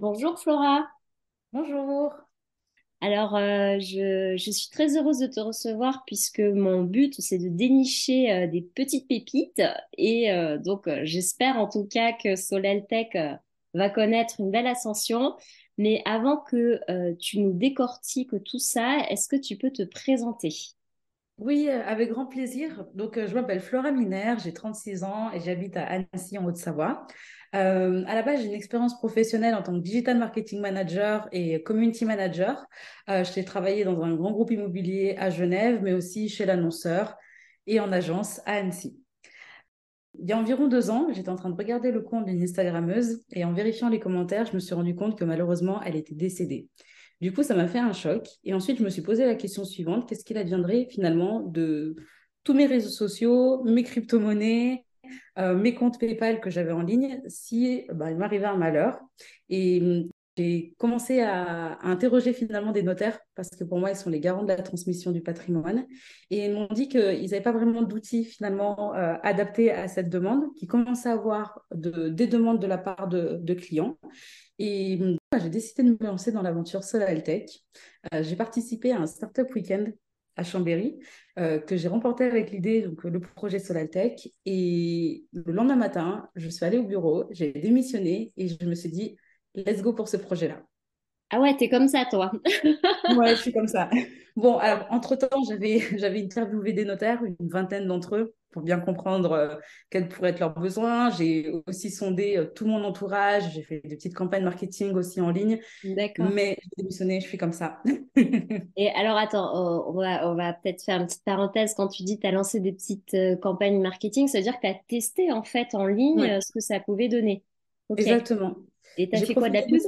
Bonjour Flora. Bonjour. Alors, euh, je, je suis très heureuse de te recevoir puisque mon but, c'est de dénicher euh, des petites pépites. Et euh, donc, j'espère en tout cas que Solaltech euh, va connaître une belle ascension. Mais avant que tu nous décortiques tout ça, est-ce que tu peux te présenter? Oui, euh, avec grand plaisir. Donc, euh, je m'appelle Flora Miner, j'ai 36 ans et j'habite à Annecy en Haute-Savoie. Euh, à la base, j'ai une expérience professionnelle en tant que digital marketing manager et community manager. J'ai travaillé dans un grand groupe immobilier à Genève, mais aussi chez l'annonceur et en agence à Annecy. Il y a environ deux ans, j'étais en train de regarder le compte d'une Instagrammeuse et en vérifiant les commentaires, je me suis rendu compte que malheureusement, elle était décédée. Du coup, ça m'a fait un choc. Et ensuite, je me suis posé la question suivante, qu'est-ce qu'il adviendrait finalement de tous mes réseaux sociaux, mes crypto-monnaies, euh, mes comptes PayPal que j'avais en ligne si bah, il m'arrivait un malheur? Et hum, j'ai commencé à, interroger finalement des notaires parce que pour moi, ils sont les garants de la transmission du patrimoine. Et ils m'ont dit qu'ils n'avaient pas vraiment d'outils finalement euh, adaptés à cette demande, qu'ils commençaient à avoir de, des demandes de la part de clients. Et hum, j'ai décidé de me lancer dans l'aventure Solaltech. Euh, j'ai participé à un Startup Weekend à Chambéry euh, que j'ai remporté avec l'idée, donc le projet Solaltech. Et le lendemain matin, je suis allée au bureau, j'ai démissionné et je me suis dit, let's go pour ce projet-là. Ah ouais, t'es comme ça, toi. Ouais, je suis comme ça. Bon, alors, entre-temps, j'avais, j'avais interviewé des notaires, une vingtaine d'entre eux, pour bien comprendre euh, quels pourraient être leurs besoins. J'ai aussi sondé euh, tout mon entourage, j'ai fait des petites campagnes marketing aussi en ligne, D'accord. mais j'ai démissionné, je suis comme ça. Et alors, attends, on va, on va peut-être faire une petite parenthèse. Quand tu dis que tu as lancé des petites euh, campagnes marketing, ça veut dire que tu as testé en fait en ligne Ouais, ce que ça pouvait donner. Exactement. Et tu as fait quoi de la pub?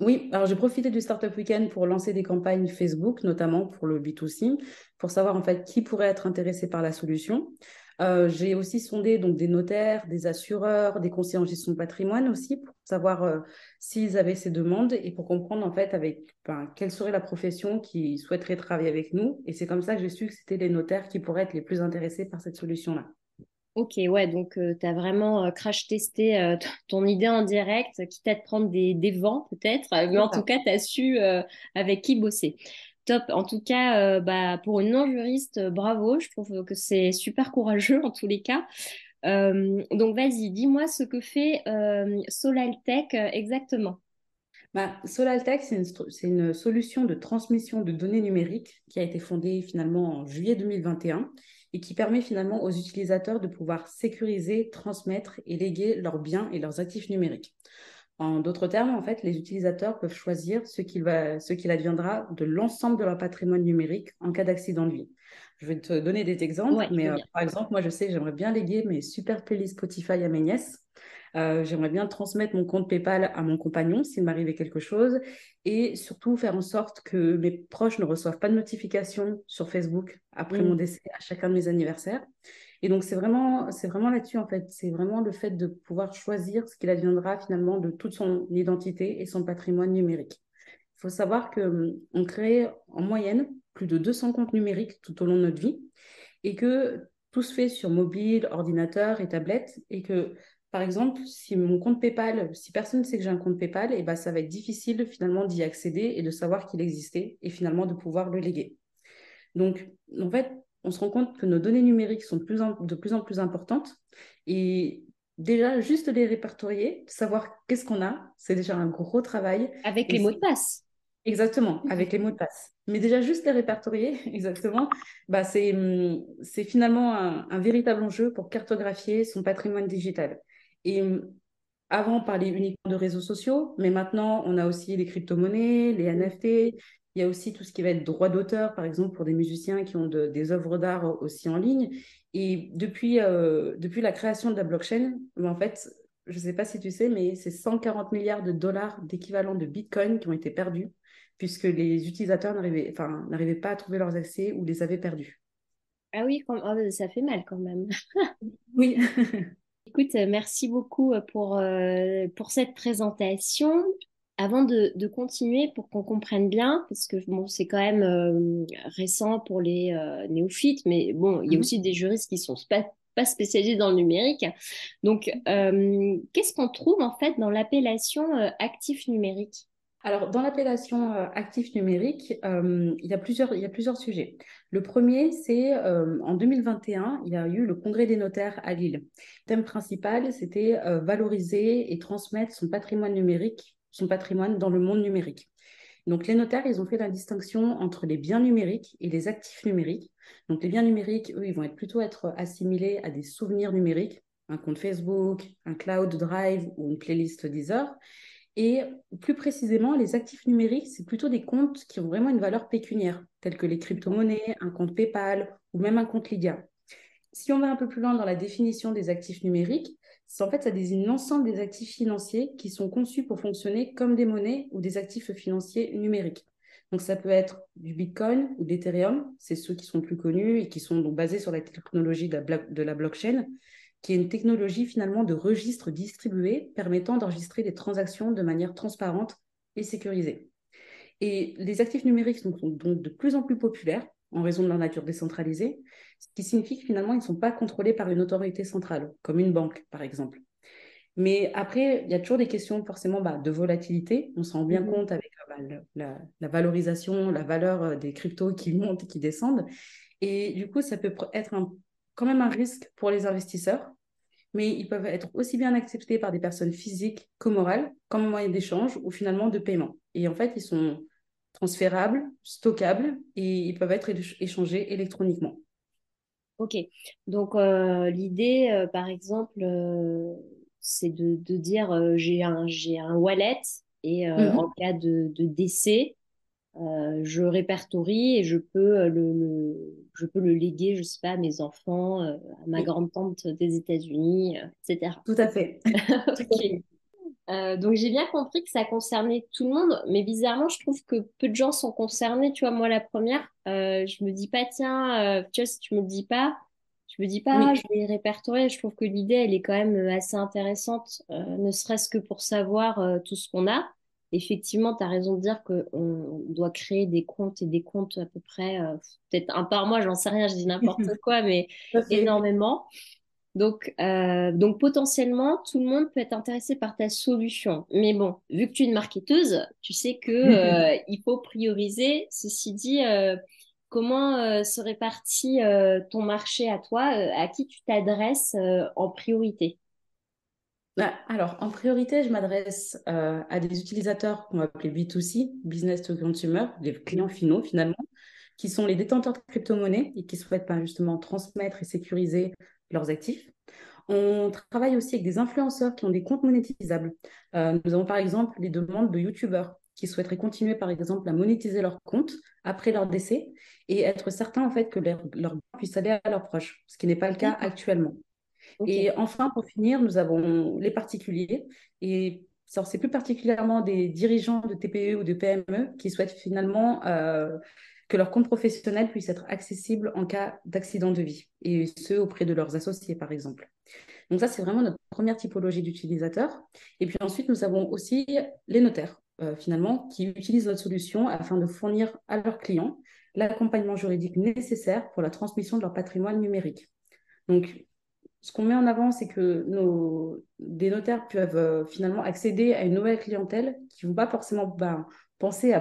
Oui, alors j'ai profité du Startup Weekend pour lancer des campagnes Facebook, notamment pour le B2C, pour savoir en fait qui pourrait être intéressé par la solution. Euh, j'ai aussi sondé donc des notaires, des assureurs, des conseillers en gestion de patrimoine aussi pour savoir euh, s'ils avaient ces demandes et pour comprendre en fait avec ben, quelle serait la profession qui souhaiterait travailler avec nous. Et c'est comme ça que j'ai su que c'était les notaires qui pourraient être les plus intéressés par cette solution-là. Ok, ouais, donc tu as vraiment euh, crash testé euh, t- ton idée en direct, quitte à te prendre des, des vents peut-être, euh, mais en tout cas, tu as su euh, avec qui bosser. Top. En tout cas, euh, bah, pour une non-juriste, euh, bravo. Je trouve que c'est super courageux en tous les cas. Euh, donc, vas-y, dis-moi ce que fait Solaltech exactement. Bah, Solaltech, c'est une, solution de transmission de données numériques qui a été fondée finalement en juillet 2021 et un et qui permet finalement aux utilisateurs de pouvoir sécuriser, transmettre et léguer leurs biens et leurs actifs numériques. En d'autres termes, en fait, les utilisateurs peuvent choisir ce qu'il va, ce qu'il adviendra de l'ensemble de leur patrimoine numérique en cas d'accident de vie. Je vais te donner des exemples, Ouais, mais euh, par exemple, moi, je sais que j'aimerais bien léguer mes super playlists Spotify à mes nièces. Euh, j'aimerais bien transmettre mon compte PayPal à mon compagnon s'il m'arrivait quelque chose et surtout faire en sorte que mes proches ne reçoivent pas de notifications sur Facebook après mon Mm. décès à chacun de mes anniversaires. Et donc, c'est vraiment, c'est vraiment là-dessus, en fait. C'est vraiment le fait de pouvoir choisir ce qu'il adviendra finalement de toute son identité et son patrimoine numérique. Il faut savoir qu'on crée en moyenne plus de 200 comptes numériques tout au long de notre vie et que tout se fait sur mobile, ordinateur et tablette et que, par exemple, si mon compte PayPal, si personne ne sait que j'ai un compte PayPal, et ben, ça va être difficile finalement d'y accéder et de savoir qu'il existait et finalement de pouvoir le léguer. Donc, en fait, on se rend compte que nos données numériques sont de plus en, de plus, en plus importantes. Et déjà, juste les répertorier, savoir qu'est-ce qu'on a, c'est déjà un gros travail. Avec Et les mots de passe. exactement avec les mots de passe. Mais déjà, juste les répertorier, exactement, bah, c'est, hum, c'est finalement un, un véritable enjeu pour cartographier son patrimoine digital. Et hum, avant, on parlait uniquement de réseaux sociaux, mais maintenant, on a aussi les crypto-monnaies, les NFT. Il y a aussi tout ce qui va être droit d'auteur, par exemple, pour des musiciens qui ont de- des œuvres d'art aussi en ligne. Et depuis, euh, depuis la création de la blockchain, en fait, je ne sais pas si tu sais, mais c'est 140 milliards de dollars d'équivalent de Bitcoin qui ont été perdus, puisque les utilisateurs n'arrivaient, enfin, pas à trouver leurs accès ou les avaient perdus. Ah oui, oh, ça fait mal quand même. Oui. Écoute, euh, merci beaucoup euh, pour, euh, pour cette présentation. Avant de, de continuer, pour qu'on comprenne bien, parce que bon, c'est quand même euh, récent pour les euh, néophytes, mais bon, il y a Mhm. aussi des juristes qui sont spa- pas spécialisée dans le numérique. Donc, qu'est-ce qu'on trouve en fait dans l'appellation actif numérique? Alors, dans l'appellation actif numérique, il, y a plusieurs, il y a plusieurs sujets. Le premier, c'est en 2021, il y a eu le congrès des notaires à Lille. Le thème principal, c'était valoriser et transmettre son patrimoine numérique, son patrimoine dans le monde numérique. Donc, les notaires, ils ont fait la distinction entre les biens numériques et les actifs numériques. Donc, les biens numériques, eux, ils vont plutôt être assimilés à des souvenirs numériques, un compte Facebook, un cloud drive ou une playlist Deezer. Et plus précisément, les actifs numériques, c'est plutôt des comptes qui ont vraiment une valeur pécuniaire, tels que les crypto-monnaies, un compte PayPal ou même un compte Lydia. Si on va un peu plus loin dans la définition des actifs numériques, en fait, ça désigne l'ensemble des actifs financiers qui sont conçus pour fonctionner comme des monnaies ou des actifs financiers numériques. Donc, ça peut être du Bitcoin ou d'Ethereum, c'est ceux qui sont plus connus et qui sont donc basés sur la technologie de la blockchain, qui est une technologie finalement de registre distribué permettant d'enregistrer des transactions de manière transparente et sécurisée. Et les actifs numériques sont donc de plus en plus populaires en raison de leur nature décentralisée, ce qui signifie que finalement, ils ne sont pas contrôlés par une autorité centrale, comme une banque, par exemple. Mais après, il y a toujours des questions forcément bah, de volatilité. On s'en rend bien mmh compte avec euh, bah, la, valorisation, la valeur euh, des cryptos qui montent et qui descendent. Et du coup, ça peut être quand même un risque pour les investisseurs, mais ils peuvent être aussi bien acceptés par des personnes physiques que morales, comme moyen d'échange ou finalement de paiement. Et en fait, ils sont transférables, stockables et ils peuvent être échangés électroniquement. Ok, donc euh, l'idée, euh, par exemple, euh, c'est de, de, dire j'ai un, un wallet et mhm. en cas de, de décès, je répertorie et je peux le, je peux le léguer, je sais pas, à mes enfants, à ma grande-tante des États-Unis, etc. Tout à fait. Euh, donc j'ai bien compris que ça concernait tout le monde, mais bizarrement, je trouve que peu de gens sont concernés. Tu vois, moi la première, euh, je me dis pas tiens, euh, tu vois, si tu me le dis pas, je me dis pas, je vais répertorier. Je trouve que l'idée, elle est quand même assez intéressante, ne serait-ce que pour savoir tout ce qu'on a. Effectivement, tu as raison de dire qu'on doit créer des comptes et des comptes à peu près, peut-être un par mois, j'en sais rien, je dis n'importe quoi, mais énormément. Donc, euh, donc potentiellement, tout le monde peut être intéressé par ta solution. Mais bon, vu que tu es une marketeuse, tu sais que euh, il faut prioriser. Ceci dit, euh, comment se répartit ton marché à toi? À qui tu t'adresses en priorité? Alors, en priorité, je m'adresse à des utilisateurs qu'on va appeler B2C, Business to Consumer, des clients finaux finalement, qui sont les détenteurs de crypto-monnaies et qui souhaitent pas justement transmettre et sécuriser leurs actifs. On travaille aussi avec des influenceurs qui ont des comptes monétisables. Euh, nous avons par exemple les demandes de YouTubeurs qui souhaiteraient continuer par exemple à monétiser leur compte après leur décès et être certains en fait que leur, leur puisse aller à leurs proches, ce qui n'est pas le cas actuellement. Et enfin, pour finir, nous avons les particuliers et c'est plus particulièrement des dirigeants de TPE ou de PME qui souhaitent finalement euh, que leur compte professionnel puisse être accessible en cas d'accident de vie, et ce auprès de leurs associés, par exemple. Donc ça, c'est vraiment notre première typologie d'utilisateurs. Et puis ensuite, nous avons aussi les notaires, euh, finalement, qui utilisent notre solution afin de fournir à leurs clients l'accompagnement juridique nécessaire pour la transmission de leur patrimoine numérique. Donc, ce qu'on met en avant, c'est que des notaires peuvent euh, finalement accéder à une nouvelle clientèle qui ne vont pas forcément ben, penser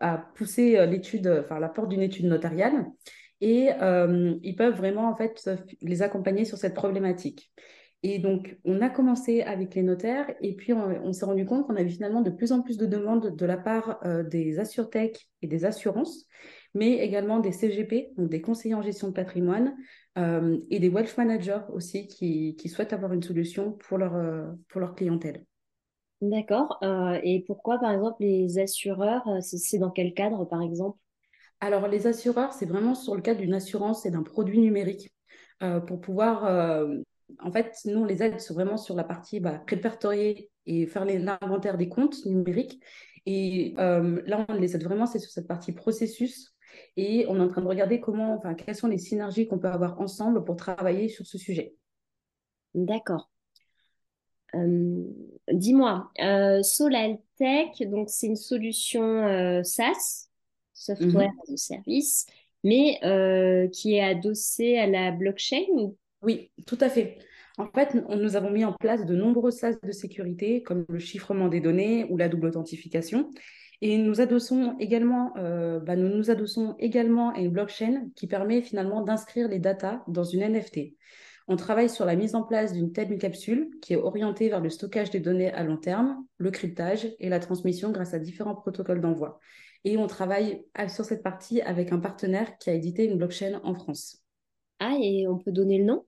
à pousser euh, l'étude, enfin la porte d'une étude notariale, et euh, ils peuvent vraiment en fait les accompagner sur cette problématique. Et donc, on a commencé avec les notaires et puis on, s'est rendu compte qu'on avait finalement de plus en plus de demandes de la part euh, des assurtech et des assurances, mais également des CGP, donc des conseillers en gestion de patrimoine, et des wealth managers aussi qui, qui, souhaitent avoir une solution pour leur, pour leur clientèle. D'accord. Euh, et pourquoi, par exemple, les assureurs, euh, c'est dans quel cadre, par exemple? Alors, les assureurs, c'est vraiment sur le cadre d'une assurance et d'un produit numérique euh, pour pouvoir. en fait, nous, on les aide vraiment sur la partie bah, répertorier et faire l'inventaire des comptes numériques. Et là, on les aide vraiment, c'est sur cette partie processus. Et on est en train de regarder comment, enfin, quelles sont les synergies qu'on peut avoir ensemble pour travailler sur ce sujet. D'accord. Euh, dis-moi, euh, Solaltech, donc c'est une solution euh, SaaS, Software mhm. as a Service, mais qui est adossée à la blockchain Oui, tout à fait. En fait, nous avons mis en place de nombreux sas de sécurité, comme le chiffrement des données ou la double authentification. Et nous adossons également, euh, bah, nous nous adossons également à une blockchain qui permet finalement d'inscrire les datas dans une NFT. On travaille sur la mise en place d'une telle capsule qui est orientée vers le stockage des données à long terme, le cryptage et la transmission grâce à différents protocoles d'envoi. Et on travaille sur cette partie avec un partenaire qui a édité une blockchain en France. Ah, et on peut donner le nom?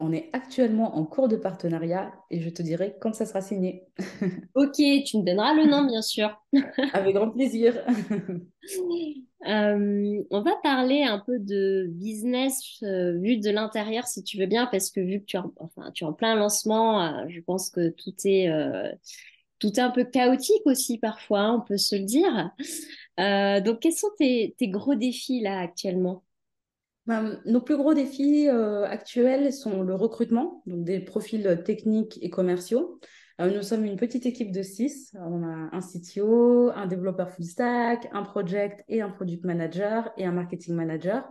On est actuellement en cours de partenariat et je te dirai quand ça sera signé. ok, tu me donneras le nom, bien sûr. Avec grand plaisir. Euh, on va parler un peu de business euh, vu de l'intérieur, si tu veux bien, parce que vu que tu es en, enfin, tu es en plein lancement, euh, je pense que tout est, tout est un peu chaotique aussi parfois, hein, on peut se le dire. donc, quels sont tes gros défis là actuellement? Ben, nos plus gros défis euh, actuels sont le recrutement, donc des profils techniques et commerciaux. Euh, nous sommes une petite équipe de six. On a un CTO, un développeur full stack, un project et un product manager et un marketing manager.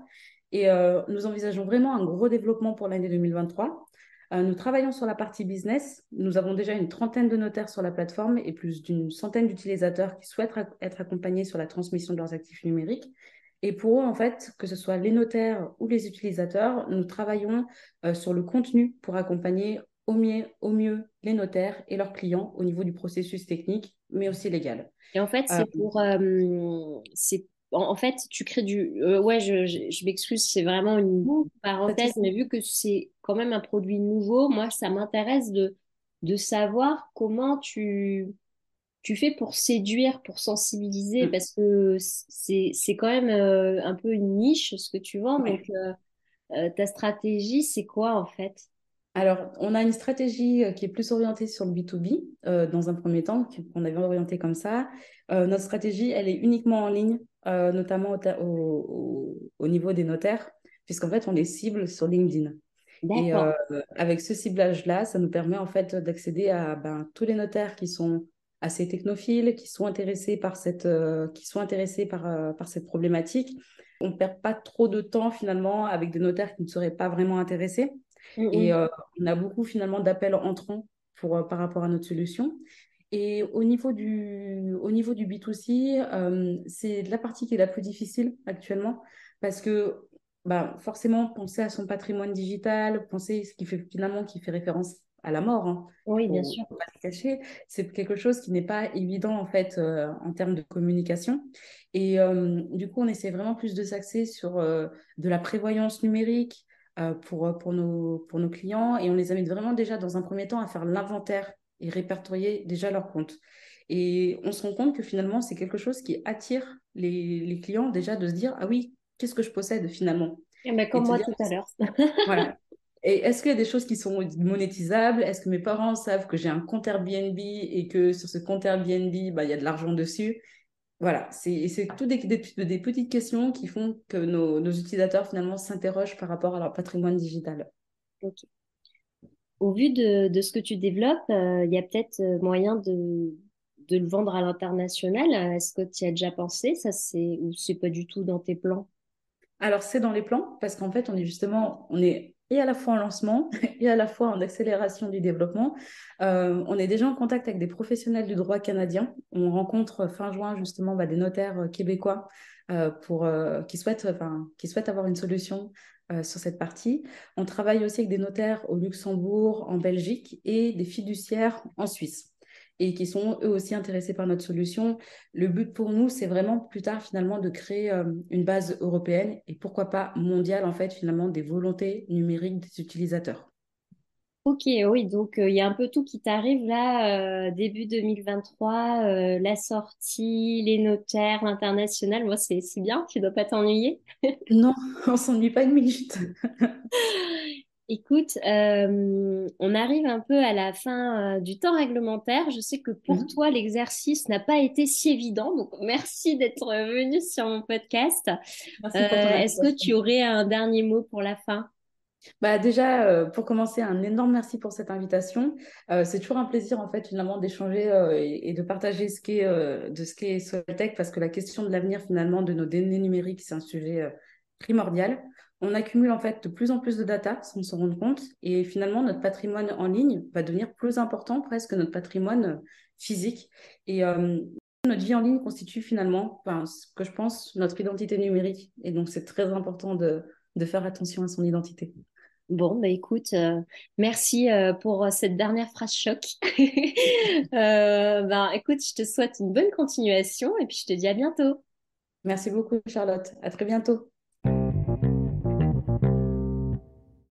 Et euh, nous envisageons vraiment un gros développement pour l'année 2023. nous travaillons sur la partie business. Nous avons déjà une trentaine de notaires sur la plateforme et plus d'une centaine d'utilisateurs qui souhaitent être accompagnés sur la transmission de leurs actifs numériques. Et pour eux, en fait, que ce soit les notaires ou les utilisateurs, nous travaillons euh, sur le contenu pour accompagner au mieux, au mieux les notaires et leurs clients au niveau du processus technique, mais aussi légal. Et en fait, c'est euh, pour... Euh, c'est en fait, tu crées du... ouais, je, je, m'excuse, c'est vraiment une parenthèse, mais vu que c'est quand même un produit nouveau, moi, ça m'intéresse de, de savoir comment tu tu fais pour séduire, pour sensibiliser, mm. parce que c'est quand même euh, un peu une niche ce que tu vends. Donc, euh, euh, ta stratégie, c'est quoi en fait? Alors, on a une stratégie qui est plus orientée sur le B2B dans un premier temps, qu'on avait orienté comme ça. notre stratégie, elle est uniquement en ligne, notamment au, au, niveau des notaires, puisqu'en fait, on les cible sur LinkedIn. Et avec ce ciblage-là, ça nous permet en fait d'accéder à ben, tous les notaires qui sont assez technophiles, qui sont intéressés par cette, euh, qui sont intéressés par, euh, par cette problématique. On ne perd pas trop de temps finalement avec des notaires qui ne seraient pas vraiment intéressés. Et. Euh, on a beaucoup finalement d'appels entrants pour, par rapport à notre solution. Et au niveau du, au niveau du B2C, c'est la partie qui est la plus difficile actuellement parce que bah, forcément, penser à son patrimoine digital, penser ce qui fait finalement qui fait référence à la mort. Hein. Oui, bien sûr. Pas cacher. C'est quelque chose qui n'est pas évident en fait euh, en termes de communication. Et euh, du coup, on essaie vraiment plus de s'axer sur euh, de la prévoyance numérique pour, pour, nos, pour nos clients et on les invite vraiment déjà dans un premier temps à faire l'inventaire et répertorier déjà leurs comptes. Et on se rend compte que finalement, c'est quelque chose qui attire les, les, clients déjà de se dire, ah oui, qu'est-ce que je possède finalement? Eh ben, Comme moi tout à l'heure. voilà. Et est-ce qu'il y a des choses qui sont monétisables? Est-ce que mes parents savent que j'ai un compte Airbnb et que sur ce compte Airbnb, bah, il y a de l'argent dessus? Voilà, c'est tout des, des, petites questions qui font que nos, utilisateurs finalement s'interrogent par rapport à leur patrimoine digital. Au vu de, ce que tu développes, euh, il y a peut-être euh, moyen de, de le vendre à l'international. Est-ce que tu y as déjà pensé? Ça, Ou c'est pas du tout dans tes plans? Alors, c'est dans les plans parce qu'en fait, on est justement, on est et à la fois en lancement et à la fois en accélération du développement. Euh, on est déjà en contact avec des professionnels du droit canadien. On rencontre fin juin justement bah, des notaires euh, québécois euh, pour, qui, souhaitent, qui souhaitent avoir une solution sur cette partie. On travaille aussi avec des notaires au Luxembourg, en Belgique et des fiduciaires en Suisse et qui sont eux aussi intéressés par notre solution. Le but pour nous, c'est vraiment plus tard finalement de créer euh, une base européenne et pourquoi pas mondiale en fait finalement des volontés numériques des utilisateurs. Ok, oui, donc euh, il y a un peu tout qui t'arrive là, euh, début 2023, la sortie, les notaires, l'international. Moi, c'est bien, tu ne dois pas t'ennuyer. non, on s'ennuie pas une minute. Écoute, euh, on arrive un peu à la fin euh, du temps réglementaire. Je sais que pour mhm. toi, l'exercice n'a pas été si évident. Donc, merci d'être venu sur mon podcast. Euh, est-ce que tu aurais un dernier mot pour la fin? Bah déjà, pour commencer, un énorme merci pour cette invitation. c'est toujours un plaisir en fait finalement d'échanger et, de partager ce qu'est de ce qu'est Soltech parce que la question de l'avenir finalement de nos données numériques, c'est un sujet primordial on accumule en fait de plus en plus de data sans se rendre compte. Et finalement, notre patrimoine en ligne va devenir plus important presque que notre patrimoine physique. Et euh, notre vie en ligne constitue finalement, enfin, ce que je pense, notre identité numérique. Et donc, c'est très important de, de faire attention à son identité. Bon, bah écoute, euh, merci euh, pour cette dernière phrase choc. euh, bah, écoute, je te souhaite une bonne continuation et puis je te dis à bientôt. Merci beaucoup, Charlotte. À très bientôt.